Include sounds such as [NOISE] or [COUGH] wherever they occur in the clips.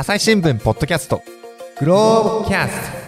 朝日新聞ポッドキャストグローブキャスト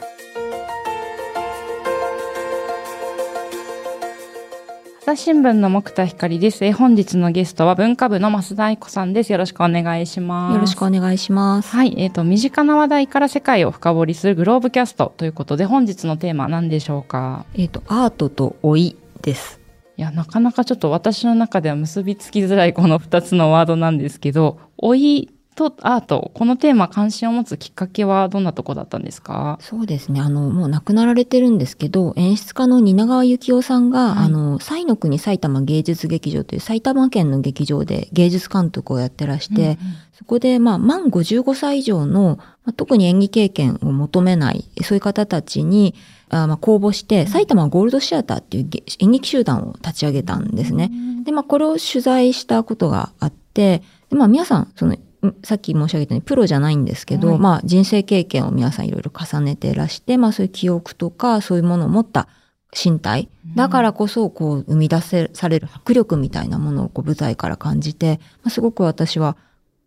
朝日新聞の木田光です。え本日のゲストは文化部の増田愛子さんです。よろしくお願いします。よろしくお願いします。はい。えっ、と、身近な話題から世界を深掘りするグローブキャストということで、本日のテーマは何でしょうか？えっ、と、アートと老いです。いや、なかなかちょっと私の中では結びつきづらいこの二つのワードなんですけど、老いとアート、このテーマ関心を持つきっかけはどんなとこだったんですか？そうですね。あの、もう亡くなられてるんですけど、演出家の蜷川幸雄さんが、はい。あの、西の国埼玉芸術劇場という埼玉県の劇場で芸術監督をやってらして、そこで、まあ、満55歳以上の、まあ、特に演技経験を求めない、そういう方たちに、あまあ、公募して、埼玉ゴールドシアターっていうげ演劇集団を立ち上げたんですね。で、まあ、これを取材したことがあって、で、まあ、皆さん、その、んさっき申し上げたようにプロじゃないんですけど、はいまあ、人生経験を皆さんいろいろ重ねてらして、まあ、そういう記憶とか、そういうものを持った身体。だからこそ、こう、生み出せ、される迫力みたいなものをこう舞台から感じて、まあ、すごく私は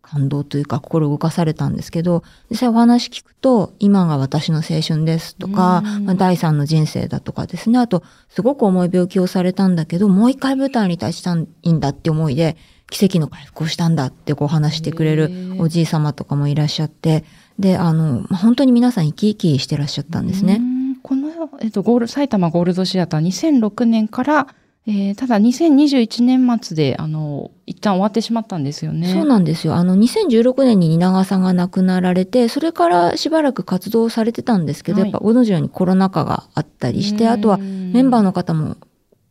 感動というか心動かされたんですけど、実際お話聞くと、今が私の青春ですとか、うんまあ、第三の人生だとかですね。あと、すごく重い病気をされたんだけど、もう一回舞台に立ちたいんだって思いで、奇跡の回復をしたんだってこう話してくれるおじい様とかもいらっしゃって、で、あの、まあ本当に皆さん生き生きしてらっしゃったんですね。うんこの、えっと、ゴール、埼玉ゴールドシアター2006年から、えーただ2021年末で、あの、一旦終わってしまったんですよね。そうなんですよ。あの、2016年に蜷川さんが亡くなられて、それからしばらく活動されてたんですけど、はいやっぱ同じようにコロナ禍があったりして、あとはメメンバーの方も、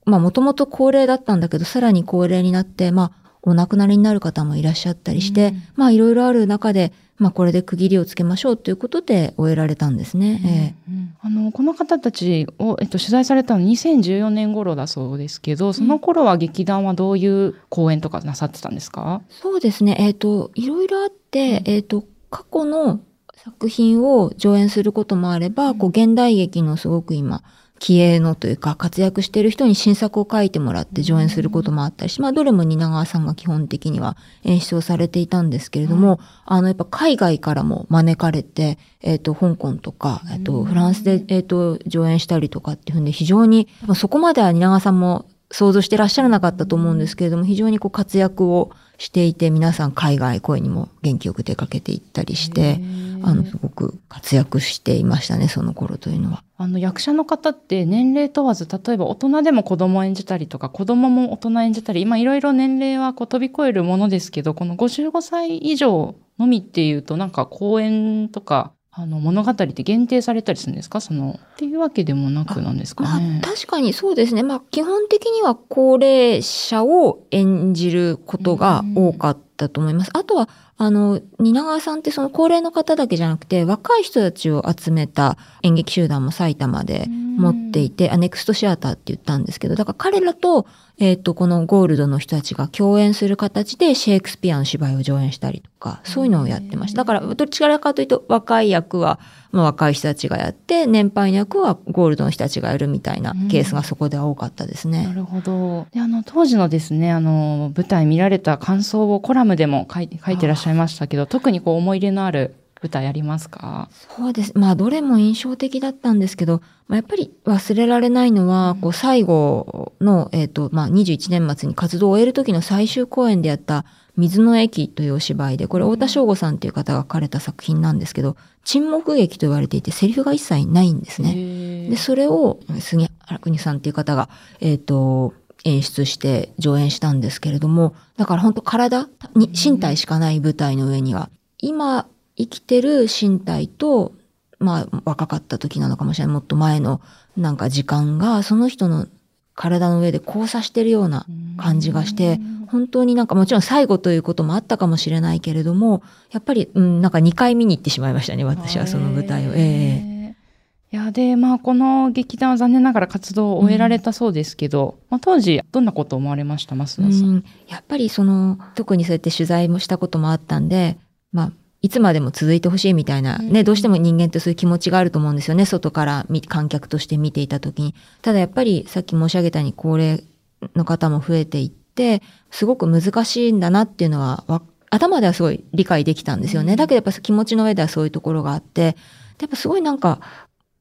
まあもともと高齢だったんだけど、さらに高齢になって、まあお亡くなりになる方もいらっしゃったりして、うん。まあいろいろある中で、まあこれで区切りをつけましょうということで終えられたんですね。あの、この方たちを、えっと、取材されたの2014年頃だそうですけど、その頃は劇団はどういう公演とかなさってたんですか、そうですね。えっ、と、いろいろあって、えっ、と、過去の作品を上演することもあれば、こう、現代劇のすごく今、気鋭のというか、活躍している人に新作を書いてもらって上演することもあったりし、まあ、どれも蜷川さんが基本的には演出をされていたんですけれども、あの、やっぱ海外からも招かれて、えっ、と、香港とか、えっ、と、フランスで、えっ、と、上演したりとかっていうんで、非常に、まあそこまでは蜷川さんも想像してらっしゃらなかったと思うんですけれども、非常にこう活躍をしていて、皆さん海外声にも元気よく出かけていったりして、あの、すごく活躍していましたね、その頃というのは。あの役者の方って年齢問わず例えば大人でも子供を演じたりとか子供も大人演じたり今いろいろ年齢はこう飛び越えるものですけどこの55歳以上のみっていうとなんか公演とかあの物語って限定されたりするんですか？そのっていうわけでもなくなんですかまあね。、確かにそうですね。まあ、基本的には高齢者を演じることが多かったと思います。あとは、あの、蜷川さんってその高齢の方だけじゃなくて、若い人たちを集めた演劇集団も埼玉で持っていて、アネクストシアターって言ったんですけど、だから彼らと、えっ、と、このゴールドの人たちが共演する形でシェイクスピアの芝居を上演したりとか、そういうのをやってました。だから、どっちからかというと、若い役は、まあ、若い人たちがやって、年配の役はゴールドの人たちがやるみたいなケースがそこでは多かったですね。なるほど。で、あの、当時のですね、あの、舞台見られた感想をコラムでも書い書いてらっしゃいましたけど、特にこう思い入れのある舞台ありますか？そうです。まあ、どれも印象的だったんですけど、まあ、やっぱり忘れられないのは、こう、最後の、えっ、と、まあ、21年末に活動を終える時の最終公演でやった、水の駅というお芝居で、これ、太田翔吾さんという方が書かれた作品なんですけど、沈黙劇と言われていて、セリフが一切ないんですね。ねで、それを、杉原邦さんっていう方が、えっ、と、演出して上演したんですけれども、だから本当体に、身体しかない舞台の上には、今生きてる身体と、まあ若かった時なのかもしれない、もっと前のなんか時間が、その人の体の上で交差してるような感じがして、本当になんかもちろん最後ということもあったかもしれないけれども、やっぱり、うん、なんか2回見に行ってしまいましたね、私はその舞台を。ええ。いや、で、まあ、この劇団は残念ながら活動を終えられたそうですけど、まあ、当時、どんなことを思われました、増田さん。うん、やっぱりその、特にそうやって取材もしたこともあったんで、まあ、いつまでも続いてほしいみたいな、ね、うんどうしても人間ってそういう気持ちがあると思うんですよね、外から見観客として見ていた時に。ただやっぱり、さっき申し上げたように高齢の方も増えていって、すごく難しいんだなっていうのはわ頭ではすごい理解できたんですよね。うんだけどやっぱ気持ちの上ではそういうところがあって、やっぱすごいなんか、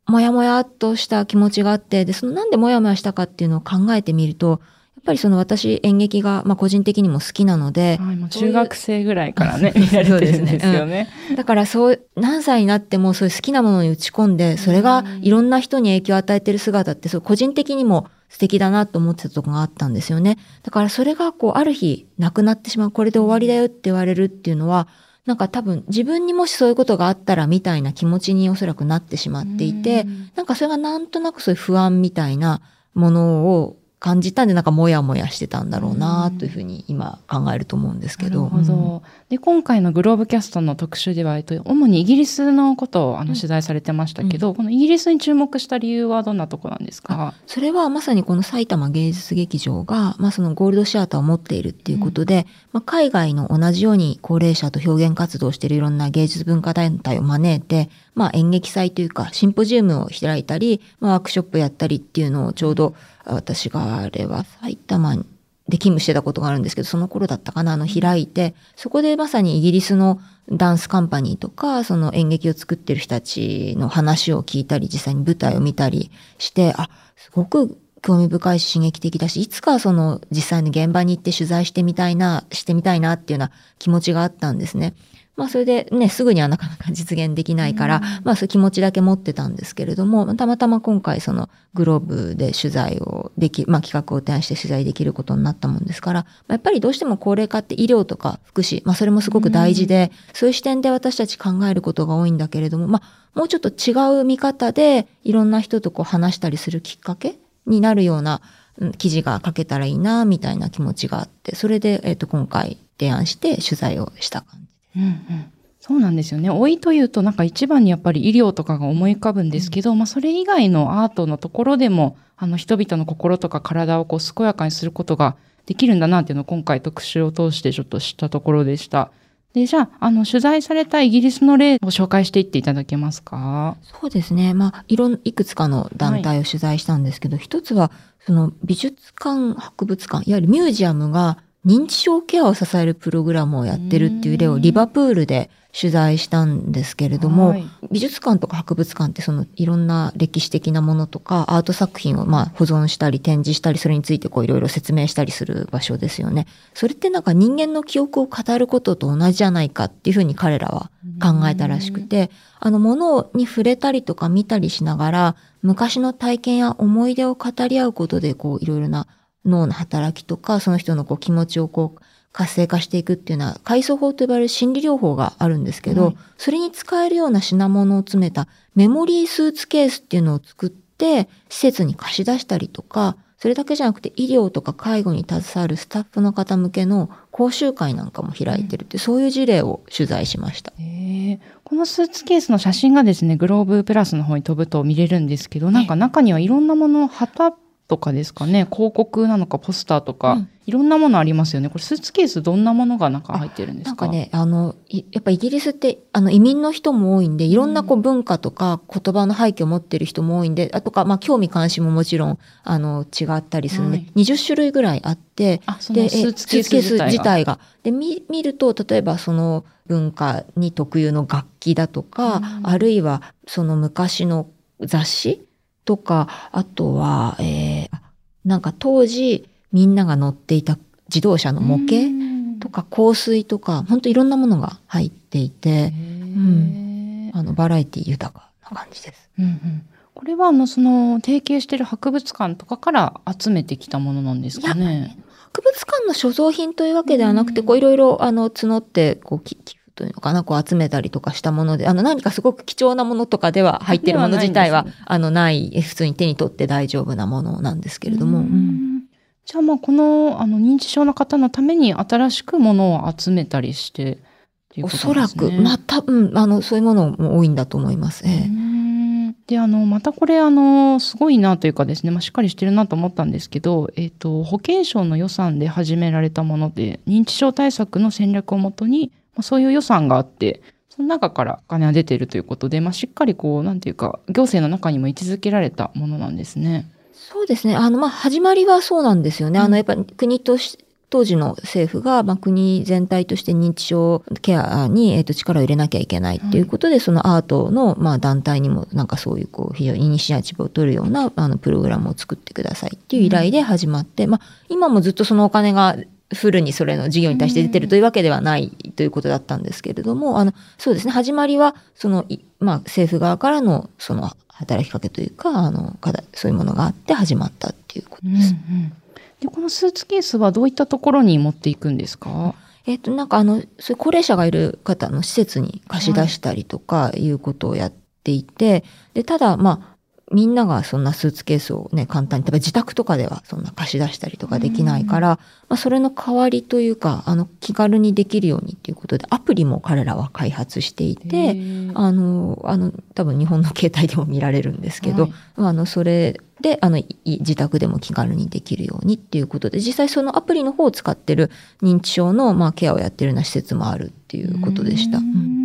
もやもやっとした気持ちがあって、で、そのなんでもやもやしたかっていうのを考えてみると、やっぱりその私演劇が、まあ個人的にも好きなので、はい、中学生ぐらいから [LAUGHS] ね、見られてるんですよね。だからそう、何歳になってもそういう好きなものに打ち込んで、それがいろんな人に影響を与えてる姿って、そう個人的にも素敵だなと思ってたとこがあったんですよね。だからそれがこう、ある日なくなってしまう、これで終わりだよって言われるっていうのは、なんか多分自分にもしそういうことがあったらみたいな気持ちにおそらくなってしまっていて、なんかそれがなんとなくそういう不安みたいなものを感じたんで、なんかモヤモヤしてたんだろうなというふうに今考えると思うんですけど。なるほど。で、今回のグローブキャストの特集では、えっと、主にイギリスのことをあの取材されてましたけど、このイギリスに注目した理由はどんなとこなんですか？それはまさにこの埼玉芸術劇場が、まあそのゴールドシアターを持っているっていうことで、まあ海外の同じように高齢者と表現活動をしているいろんな芸術文化団体を招いて、まあ演劇祭というかシンポジウムを開いたり、まあワークショップやったりっていうのをちょうど私があれは埼玉で勤務してたことがあるんですけど、その頃だったかな、あの開いて、そこでまさにイギリスのダンスカンパニーとか、その演劇を作ってる人たちの話を聞いたり、実際に舞台を見たりして、あ、すごく興味深いし刺激的だし、いつかその実際に現場に行って取材してみたいな、してみたいなっていうような気持ちがあったんですね。まあそれでね、すぐにはなかなか実現できないから、まあそういう気持ちだけ持ってたんですけれども、たまたま今回そのグローブで取材をでき、まあ企画を提案して取材できることになったもんですから、まあやっぱりどうしても高齢化って医療とか福祉、まあそれもすごく大事で、そういう視点で私たち考えることが多いんだけれども、まあもうちょっと違う見方でいろんな人とこう話したりするきっかけになるようなうん記事が書けたらいいな、みたいな気持ちがあって、それで、えっ、と、今回提案して取材をした感じ。うんうんそうなんですよね。老いというと、なんか一番にやっぱり医療とかが思い浮かぶんですけど、まあそれ以外のアートのところでも、あの人々の心とか体をこう健やかにすることができるんだなっていうのを今回特集を通してちょっと知ったところでした。で、じゃあ、あの、取材されたイギリスの例を紹介していっていただけますか？そうですね。まあ、いろん、いくつかの団体を取材したんですけど、一つは、その美術館、博物館、いわゆるミュージアムが認知症ケアを支えるプログラムをやってるっていう例をリバプールで取材したんですけれども、はい。美術館とか博物館ってそのいろんな歴史的なものとかアート作品をまあ保存したり展示したりそれについてこういろいろ説明したりする場所ですよね。それってなんか人間の記憶を語ることと同じじゃないかっていうふうに彼らは考えたらしくて、あの物に触れたりとか見たりしながら昔の体験や思い出を語り合うことでこういろいろな脳の働きとかその人のこう気持ちをこう活性化していくっていうのは、階層法と呼ばれる心理療法があるんですけど、はい。それに使えるような品物を詰めたメモリースーツケースっていうのを作って、施設に貸し出したりとか、それだけじゃなくて医療とか介護に携わるスタッフの方向けの講習会なんかも開いてるってそういう事例を取材しました。へえ。このスーツケースの写真がですね、グローブプラスの方に飛ぶと見れるんですけど、なんか中にはいろんなもの、旗とかですかね、広告なのかポスターとか、うん。いろんなものありますよね。これスーツケースどんなものが中入ってるんですか？なんかね、あの、いやっぱイギリスって、あの、移民の人も多いんで、いろんなこう文化とか言葉の背景を持ってる人も多いんで、あとか、まあ、興味関心ももちろん、あの、違ったりするんで、はい。20種類ぐらいあって、あ、そで、のえスーツケース自体が。自体が。で、見、見ると、例えばその文化に特有の楽器だとか、うん。あるいはその昔の雑誌とか、あとは、えーあなんか当時みんなが乗っていた自動車の模型とか香水とか、本当いろんなものが入っていて、ん。あの、バラエティ豊かな感じです。うんうん。これはあのその提携している博物館とかから集めてきたものなんですかね？博物館の所蔵品というわけではなくて、こういろいろ、あの、募って、こう、き寄付というのかな、こう集めたりとかしたもので、あの、何かすごく貴重なものとかでは入ってるもの自体は、ではないんですあの、ない、え普通に手に取って大丈夫なものなんですけれども、じゃあまあこのあの認知症の方のために新しくものを集めたりしてっていうおことそらく。まあ、多分、あの、そういうものも多いんだと思います。ええ。うん。で、あの、またこれ、あの、すごいなというかですね、まあ、しっかりしてるなと思ったんですけど、えっ、と、保健省の予算で始められたもので、認知症対策の戦略をもとに、まあ、そういう予算があって、その中からお金が出ているということで、まあ、しっかりこう、なんていうか、行政の中にも位置づけられたものなんですね。そうですね。あの、まあ、始まりはそうなんですよね。あうんの、やっぱり国とし当時の政府が、まあ、国全体として認知症ケアに、えっと力を入れなきゃいけないっていうことで、そのアートの、まあ、団体にもなんかそういうこう非常にイニシアチブを取るようなあのプログラムを作ってくださいっていう依頼で始まって、まあ、今もずっとそのお金がフルにそれの事業に対して出てるというわけではないということだったんですけれども、あの、そうですね、始まりは、その、いまあ、政府側からの、その、働きかけというか、あの、課題、そういうものがあって始まったっていうことうんうん。です。でこのスーツケースはどういったところに持っていくんですか？えっ、と、なんかあの、そういう高齢者がいる方の施設に貸し出したりとかいうことをやっていて、で、ただ、まあ、みんながそんなスーツケースをね、簡単に、例えば自宅とかではそんな貸し出したりとかできないから、まあ、それの代わりというか、あの、気軽にできるようにっていうことで、アプリも彼らは開発していへて、ー。あの、あの、多分日本の携帯でも見られるんですけど、はい。あの、それで、あの、い自宅でも気軽にできるようにっていうことで、実際そのアプリの方を使ってる認知症の、まあ、ケアをやってるような施設もあるっていうことでした。ううん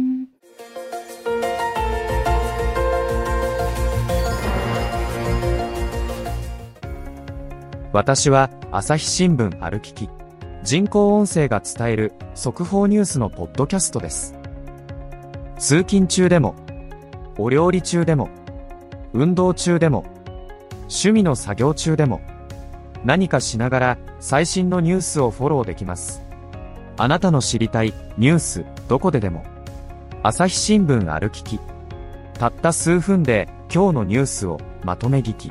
私は朝日新聞歩きき。人工音声が伝える速報ニュースのポッドキャストです。通勤中でもお料理中でも運動中でも趣味の作業中でも何かしながら最新のニュースをフォローできます。あなたの知りたいニュースどこででも朝日新聞歩きき。たった数分で今日のニュースをまとめ聞き。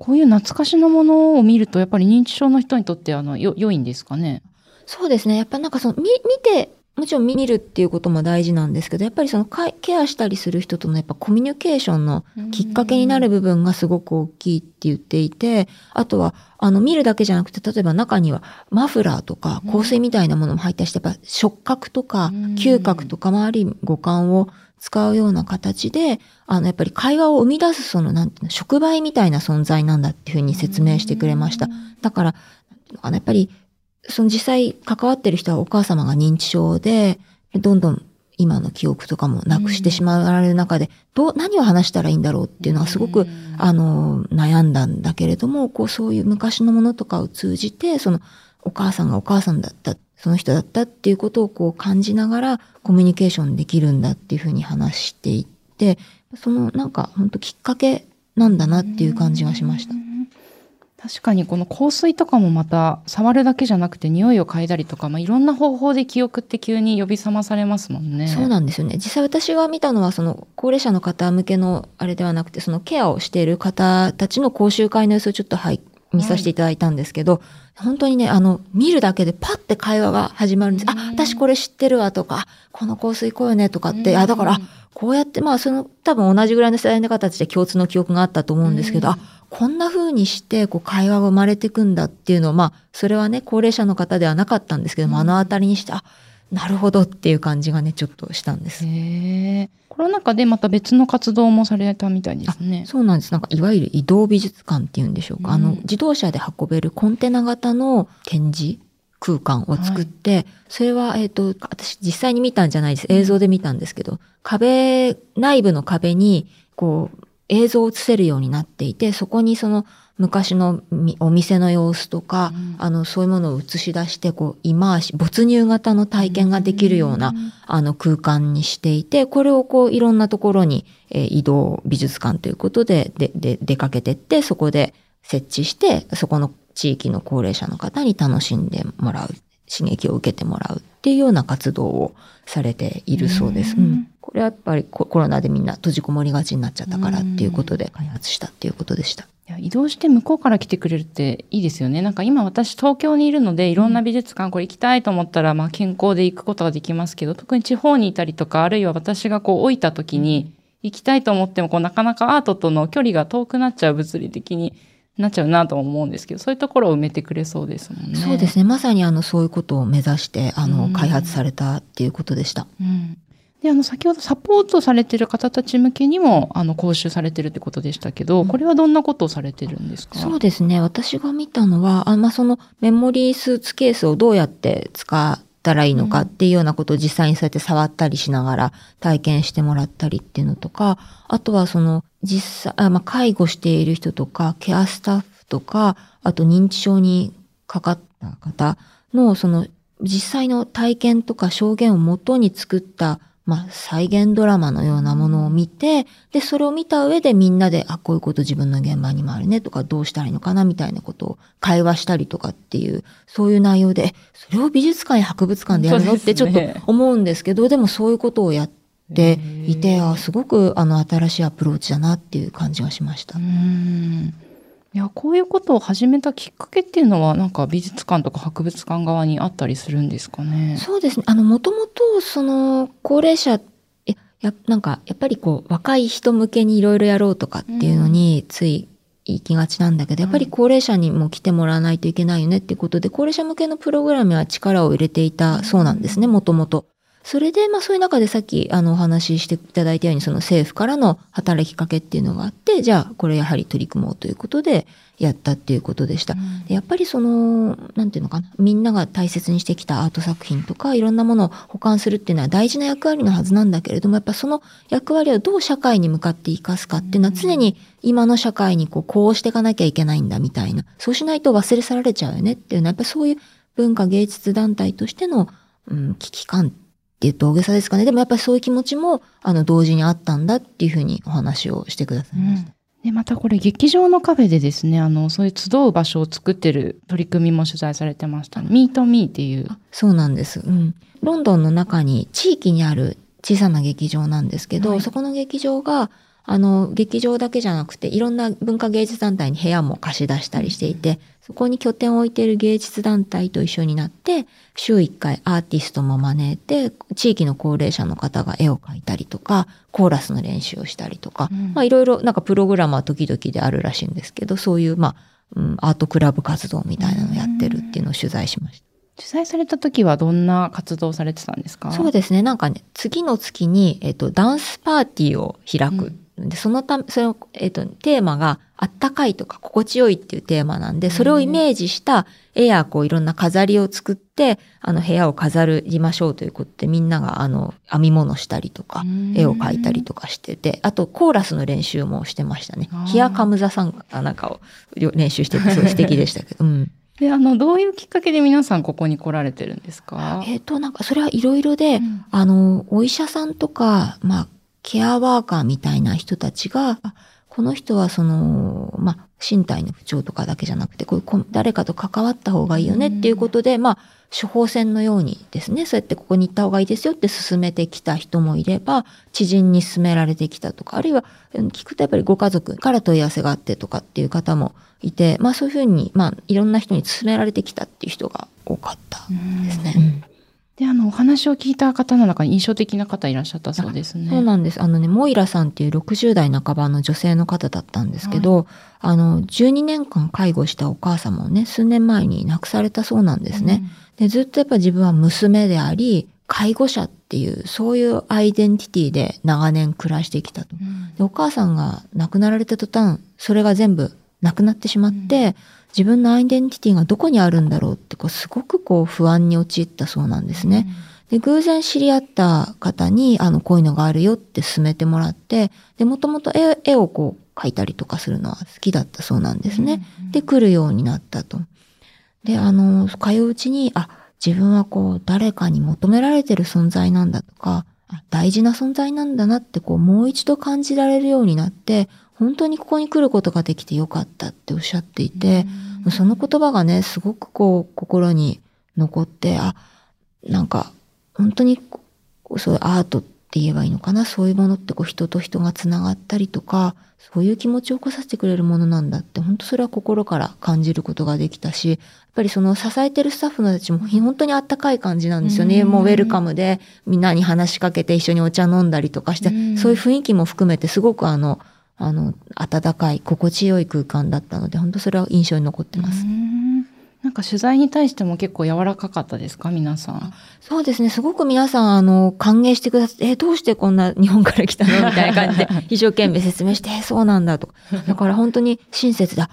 こういう懐かしのものを見ると、やっぱり認知症の人にとってあのよ良いんですかね？そうですね。やっぱなんかその、み、見て、もちろん見るっていうことも大事なんですけど、やっぱりそのかケアしたりする人とのやっぱコミュニケーションのきっかけになる部分がすごく大きいって言っていて、あとは、あの、見るだけじゃなくて、例えば中にはマフラーとか香水みたいなものも入ったりして、やっぱ触覚とかうん嗅覚とか周り五感を使うような形で、あの、やっぱり会話を生み出すその、なんていうの、触媒みたいな存在なんだっていうふうに説明してくれました。だから、なんていうのやっぱり、その実際関わってる人はお母様が認知症で、どんどん今の記憶とかもなくしてしまわれる中で、どう、何を話したらいいんだろうっていうのはすごく、あの、悩んだんだけれども、こう、そういう昔のものとかを通じて、その、お母さんがお母さんだった、その人だったっていうことをこう感じながらコミュニケーションできるんだっていうふうに話していって、そのなんか本当きっかけなんだなっていう感じがしましたう。ん確かにこの香水とかもまた触るだけじゃなくて匂いを嗅いだりとか、まあ、いろんな方法で記憶って急に呼び覚まされますもんね。そうなんですよね。実際私が見たのは、その高齢者の方向けのあれではなくて、そのケアをしている方たちの講習会の様子をちょっとはい、見させていただいたんですけど、本当にね、あの、見るだけでパッて会話が始まるんです。あ、私これ知ってるわとか、あこの香水こうよねとかって、あ、だから、あこうやって、まあ、その、多分同じぐらいの世代の方たちで共通の記憶があったと思うんですけど、うん。あ、こんな風にして、こう、会話が生まれていくんだっていうのを、まあ、それはね、高齢者の方ではなかったんですけども、あのあたりにして、あ、なるほどっていう感じがね、ちょっとしたんです。コロナ禍でまた別の活動もされたみたいですね。そうなんです。なんか、いわゆる移動美術館っていうんでしょうか。あのうん、自動車で運べるコンテナ型の展示空間を作って、それは、えっ、と、私実際に見たんじゃないです。映像で見たんですけど、壁、内部の壁に、こう、映像を映せるようになっていて、そこにその昔のみお店の様子とか、うんあの、そういうものを映し出して、こう、イマーシ、没入型の体験ができるような、あの空間にしていて、これをこういろんなところに、えー移動美術館ということででで出かけてって、そこで設置して、そこの地域の高齢者の方に楽しんでもらう、刺激を受けてもらうっていうような活動をされているそうです。うんうんこれはやっぱりココロナでみんな閉じこもりがちになっちゃったからっていうことで開発したっていうことでした。移動して向こうから来てくれるっていいですよね。なんか今私東京にいるのでいろんな美術館これ行きたいと思ったらまあ健康で行くことができますけど特に地方にいたりとかあるいは私がこう老いた時に行きたいと思ってもこうなかなかアートとの距離が遠くなっちゃう物理的になっちゃうなと思うんですけどそういうところを埋めてくれそうですもんね。そうですね。まさにあのそういうことを目指してあの、うん開発されたっていうことでした。うんで、あの、先ほどサポートされてる方たち向けにも、あの、講習されてるってことでしたけど、これはどんなことをされてるんですか？そうですね。私が見たのは、あまあ、そのメモリースーツケースをどうやって使ったらいいのかっていうようなことを実際にそうやって触ったりしながら体験してもらったりっていうのとか、あとはその実際、あまあ、介護している人とか、ケアスタッフとか、あと認知症にかかった方のその実際の体験とか証言をもとに作ったまあ、再現ドラマのようなものを見て、で、それを見た上でみんなで、あ、こういうこと自分の現場にもあるねとか、どうしたらいいのかなみたいなことを会話したりとかっていう、そういう内容で、それを美術館や博物館でやるの？ってちょっと思うんですけど、でもそういうことをやっていて、あすごくあの新しいアプローチだなっていう感じがしました。うんいやこういうことを始めたきっかけっていうのはなんか美術館とか博物館側にあったりするんですかね？そうですね。あのもともとその高齢者やなんかやっぱりこう若い人向けにいろいろやろうとかっていうのについ行きがちなんだけど、やっぱり高齢者にも来てもらわないといけないよねっていうことで高齢者向けのプログラムは力を入れていたそうなんですねもともと。それで、まあそういう中でさっきあのお話ししていただいたように、その政府からの働きかけっていうのがあって、じゃあこれやはり取り組もうということでやったっていうことでした。うん、やっぱりその、なんていうのかな、みんなが大切にしてきたアート作品とか、いろんなものを保管するっていうのは大事な役割のはずなんだけれども、やっぱその役割をどう社会に向かって生かすかっていうのは常に今の社会にこう、こうしていかなきゃいけないんだみたいな、そうしないと忘れ去られちゃうよねっていうのは、やっぱそういう文化芸術団体としての、うん、危機感言うと大げさですかね。でもやっぱりそういう気持ちも、あの、同時にあったんだっていうふうにお話をしてくださいました。うんで、またこれ劇場のカフェでですね、あの、そういう集う場所を作ってる取り組みも取材されてました、ね。ミートミーっていう。そうなんです。うん。ロンドンの中に地域にある小さな劇場なんですけど、はい、そこの劇場が、あの、劇場だけじゃなくて、いろんな文化芸術団体に部屋も貸し出したりしていて、そこに拠点を置いている芸術団体と一緒になって、週1回アーティストも招いて、地域の高齢者の方が絵を描いたりとか、コーラスの練習をしたりとか、うん、まあいろいろなんかプログラムは時々であるらしいんですけど、そういうまあ、うん、アートクラブ活動みたいなのをやってるっていうのを取材しました。取材された時はどんな活動されてたんですか？そうですね。なんかね、次の月に、えっと、ダンスパーティーを開くで、そのため、その、えっ、ー、と、テーマが、あったかいとか心地よいっていうテーマなんで、それをイメージした絵やこういろんな飾りを作って、あの部屋を飾りましょうということで、みんながあの編み物したりとか、絵を描いたりとかしてて、あとコーラスの練習もしてましたね。ヒアカムザさんがなんかを練習してて、すごい素敵でしたけど。うん。[LAUGHS] で、あの、どういうきっかけで皆さんここに来られてるんですか？えっ、ー、と、なんかそれはいろいろで、うん、あの、お医者さんとか、まあ、ケアワーカーみたいな人たちが、この人はその、まあ、身体の不調とかだけじゃなくて、こういう誰かと関わった方がいいよねっていうことで、まあ、処方箋のようにですね、そうやってここに行った方がいいですよって進めてきた人もいれば、知人に勧められてきたとか、あるいは聞くとやっぱりご家族から問い合わせがあってとかっていう方もいて、まあそういうふうに、まあいろんな人に勧められてきたっていう人が多かったですね。で、あの、お話を聞いた方の中に印象的な方いらっしゃったそうですね。そうなんです。あのね、モイラさんっていう60代半ばの女性の方だったんですけど、はい、あの、12年間介護したお母様をね、数年前に亡くされたそうなんですね。うん、で、ずっとやっぱ自分は娘であり、介護者っていう、そういうアイデンティティで長年暮らしてきたと。うん、でお母さんが亡くなられた途端、それが全部なくなってしまって、うん自分のアイデンティティがどこにあるんだろうってこうすごくこう不安に陥ったそうなんですね。で、偶然知り合った方に、あの、こういうのがあるよって勧めてもらって、で、もともと絵絵をこう描いたりとかするのは好きだったそうなんですね。で、来るようになったと。で、あの、通ううちに、あ、自分はこう、誰かに求められてる存在なんだとか、大事な存在なんだなってこう、もう一度感じられるようになって、本当にここに来ることができてよかったっておっしゃっていて、その言葉がね、すごくこう、心に残って、あ、なんか、本当に、そういうアートって言えばいいのかな、そういうものってこう、人と人がつながったりとか、そういう気持ちを起こさせてくれるものなんだって、本当それは心から感じることができたし、やっぱりその支えてるスタッフのたちも本当にあったかい感じなんですよね。もうウェルカムでみんなに話しかけて一緒にお茶飲んだりとかして、そういう雰囲気も含めてすごくあの、あの、暖かい、心地よい空間だったので、本当それは印象に残ってます。なんか取材に対しても結構柔らかかったですか？皆さん。そうですね。すごく皆さん、あの、歓迎してくださって、え、どうしてこんな日本から来たの？[LAUGHS] みたいな感じで、一生懸命説明して、え、そうなんだと。だから本当に親切だ。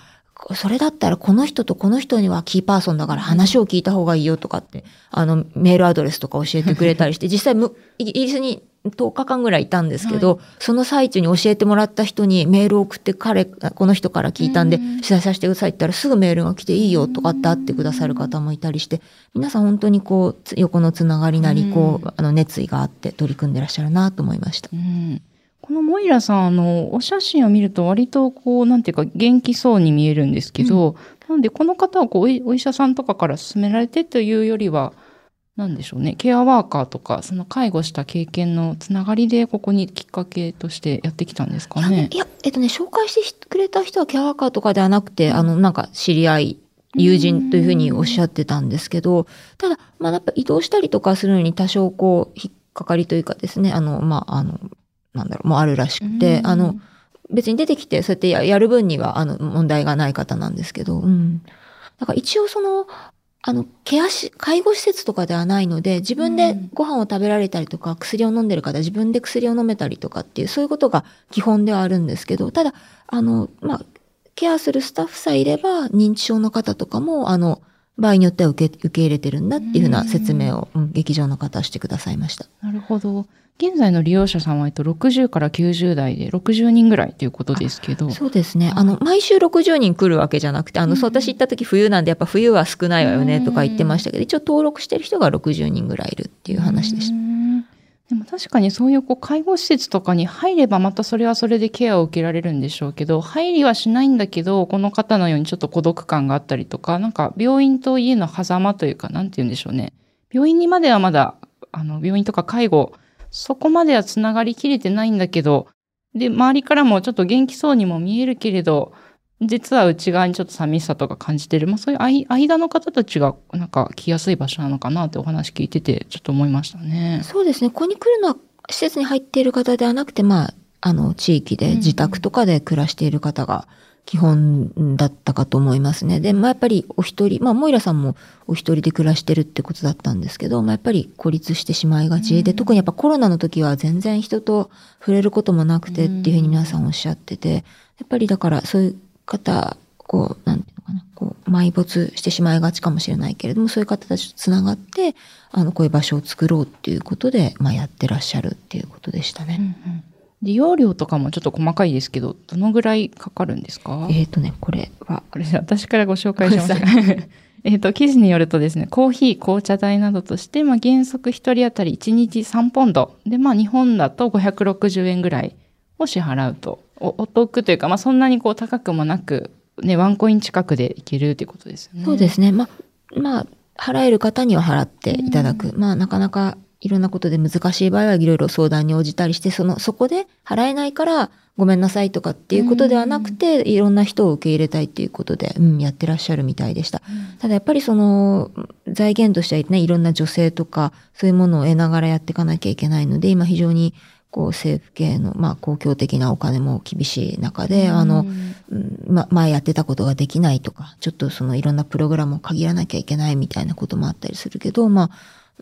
それだったらこの人とこの人にはキーパーソンだから話を聞いた方がいいよとかって、あの、メールアドレスとか教えてくれたりして、実際イギリスに10日間ぐらいいたんですけど、その最中に教えてもらった人にメールを送って彼、この人から聞いたんで、うん取材させてくださいって言ったらすぐメールが来ていいよとかって会ってくださる方もいたりして、皆さん本当にこう、つ横のつながりなり、こうあの熱意があって取り組んでらっしゃるなと思いました。うん。このモイラさん、あの、お写真を見ると割とこう、なんていうか元気そうに見えるんですけど、なんでこの方はこうお医者さんとかから勧められてというよりは、なんでしょうね、ケアワーカーとか、その介護した経験のつながりでここにきっかけとしてやってきたんですかね。いや、えっとね、紹介してくれた人はキャワーカーとかではなくて、あの、なんか知り合い、友人というふうにおっしゃってたんですけど、ただ、まあ、やっぱ移動したりとかするのに多少こう、引っかかりというかですね、あの、まあ、あの、なんだろう、もうあるらしくて、あの、別に出てきて、そうやってややる分には、あの、問題がない方なんですけど、うん。だから一応その、あの、ケアし、介護施設とかではないので、自分でご飯を食べられたりとか、薬を飲んでる方、自分で薬を飲めたりとかっていう、そういうことが基本ではあるんですけど、ただ、あの、まあ、ケアするスタッフさえいれば、認知症の方とかも、あの、場合によっては受け、受け入れてるんだっていうふうな説明を、うん劇場の方はしてくださいました。なるほど。現在の利用者さんは、えっと、60から90代で60人ぐらいということですけど。そうですね。あの、毎週60人来るわけじゃなくて、あの、うんそう私行った時冬なんで、やっぱ冬は少ないわよねとか言ってましたけど、一応登録してる人が60人ぐらいいるっていう話でした。でも確かにそういうこう介護施設とかに入ればまたそれはそれでケアを受けられるんでしょうけど、入りはしないんだけど、この方のようにちょっと孤独感があったりとか、なんか病院と家の狭間というか、なんて言うんでしょうね。病院にまではまだ、あの、病院とか介護、そこまではつながりきれてないんだけど、で、周りからもちょっと元気そうにも見えるけれど、実は内側にちょっと寂しさとか感じてる、まあそういう間間の方たちがなんか来やすい場所なのかなってお話聞いててちょっと思いましたね。そうですね。ここに来るのは施設に入っている方ではなくて、まあ、あの、地域で自宅とかで暮らしている方が基本だったかと思いますね。で、まあやっぱりお一人、まあモイラさんもお一人で暮らしてるってことだったんですけど、まあやっぱり孤立してしまいがちで、特にやっぱコロナの時は全然人と触れることもなくてっていうふうに皆さんおっしゃってて、やっぱりだからそういう方、こう、なんていうのかな、こう、埋没してしまいがちかもしれないけれども、そういう方たちとつながって、あの、こういう場所を作ろうっていうことで、まあ、やってらっしゃるっていうことでしたね。うんうん。利用料とかもちょっと細かいですけど、どのぐらいかかるんですか？えっ、とね、これは、これじゃあ私からご紹介します。[LAUGHS] えっと、記事によるとですね、コーヒー、紅茶代などとして、まあ、原則1人当たり1日3ポンド。で、まあ、日本だと560円ぐらいを支払うと。おお得というか、まあ、そんなにこう高くもなく、ね、ワンコイン近くでいけるということですよね。そうですね。まあ、まあ、払える方には払っていただく。まあ、なかなかいろんなことで難しい場合はいろいろ相談に応じたりして、その、そこで払えないからごめんなさいとかっていうことではなくて、いろんな人を受け入れたいっていうことで、うん、やってらっしゃるみたいでした。ただやっぱりその、財源としてはね、いろんな女性とか、そういうものを得ながらやっていかなきゃいけないので、今非常に、こう政府系の、まあ公共的なお金も厳しい中で、あの、うんま、前やってたことができないとか、ちょっとそのいろんなプログラムを限らなきゃいけないみたいなこともあったりするけど、まあ、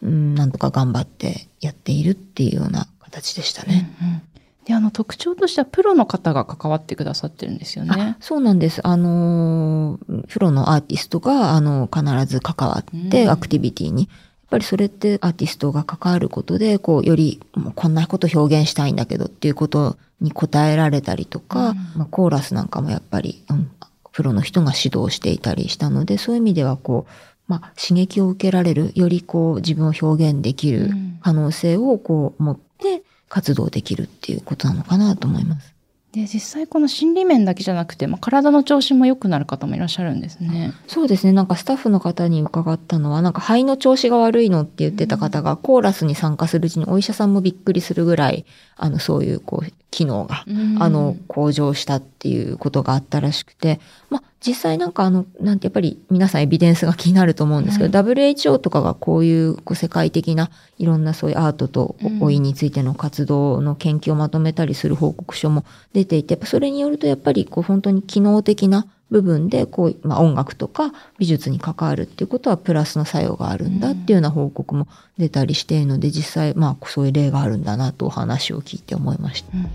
うん、なんとか頑張ってやっているっていうような形でしたね。うんうんで、あの、特徴としてはプロの方が関わってくださってるんですよねあ。そうなんです。あのー、プロのアーティストが、あの、必ず関わって、うんアクティビティに。やっぱりそれってアーティストが関わることで、こう、より、もうこんなこと表現したいんだけどっていうことに答えられたりとか、うんまあ、コーラスなんかもやっぱり、うん、プロの人が指導していたりしたので、そういう意味ではこう、まあ、刺激を受けられる、よりこう、自分を表現できるうん可能性をこう、持って活動できるっていうことなのかなと思います。で、実際この心理面だけじゃなくて、まあ、体の調子も良くなる方もいらっしゃるんですね。そうですね。なんかスタッフの方に伺ったのは、なんか肺の調子が悪いのって言ってた方が、コーラスに参加するうちにお医者さんもびっくりするぐらい、あの、そういう、こう、機能が、あの、向上したっていうことがあったらしくて、まあ、実際なんかあの、なんてやっぱり皆さんエビデンスが気になると思うんですけど、WHO とかがこういうこう世界的ないろんなそういうアートとうん老いについての活動の研究をまとめたりする報告書も出ていて、それによるとやっぱりこう本当に機能的な部分でこう、まあ、音楽とか美術に関わるっていうことはプラスの作用があるんだっていうような報告も出たりしているので、実際まあそういう例があるんだなとお話を聞いて思いました。うんうん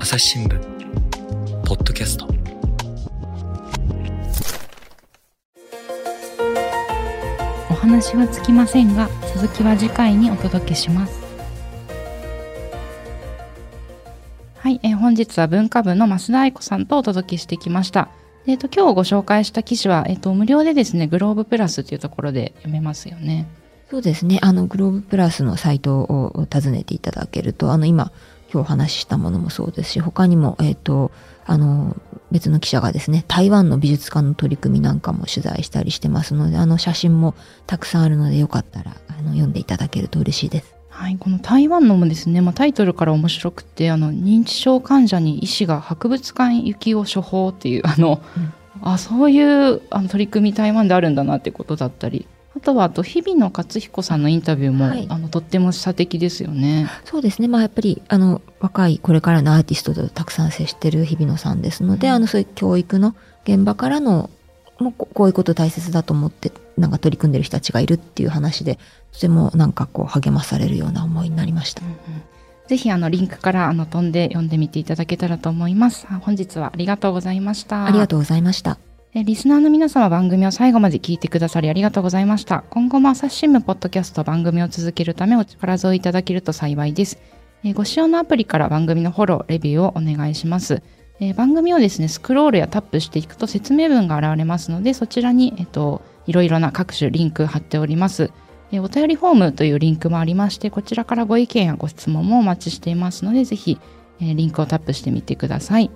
朝日新聞ポッドキャストお話はつきませんが、続きは次回にお届けします。はい、えー本日は文化部の増田愛子さんとお届けしてきました。えっ、と、今日ご紹介した記事は、えっ、と、無料でですね、グローブプラスというところで読めますよね。そうですね。あの、グローブプラスのサイトを訪ねていただけると、あの、今、今日お話ししたものもそうですし、他にも、えっ、と、あの、別の記者がですね、台湾の美術館の取り組みなんかも取材したりしてますので、あの、写真もたくさんあるので、よかったら、あの、読んでいただけると嬉しいです。はい、この台湾のもですね、まあ、タイトルから面白くて、あの、認知症患者に医師が博物館行きを処方っていう、あの、あ、そういうあの取り組み台湾であるんだなってことだったり、あとは、あと、日々野勝彦さんのインタビューも、はいあの、とっても写的ですよね。そうですね。まあやっぱり、あの、若いこれからのアーティストとたくさん接してる日比野さんですので、うんあの、そういう教育の現場からの、もうここういうこと大切だと思って、なんか取り組んでる人たちがいるっていう話で、とてもなんかこう励まされるような思いになりました。ぜひ、あの、リンクから、あの、飛んで読んでみていただけたらと思います。あ本日はありがとうございました。ありがとうございました。えリスナーの皆様番組を最後まで聞いてくださりありがとうございました。今後も朝日新聞ポッドキャスト番組を続けるためお力添えいただけると幸いです。えーご使用のアプリから番組のフォロー、レビューをお願いします。えー番組をですね、スクロールやタップしていくと説明文が現れますので、そちらに、えっと、いろいろな各種リンク貼っております。えーお便りフォームというリンクもありまして、こちらからご意見やご質問もお待ちしていますので、ぜひ、えーリンクをタップしてみてください。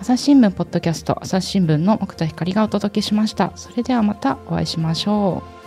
朝日新聞ポッドキャスト朝日新聞の木田光がお届けしました。それではまたお会いしましょう。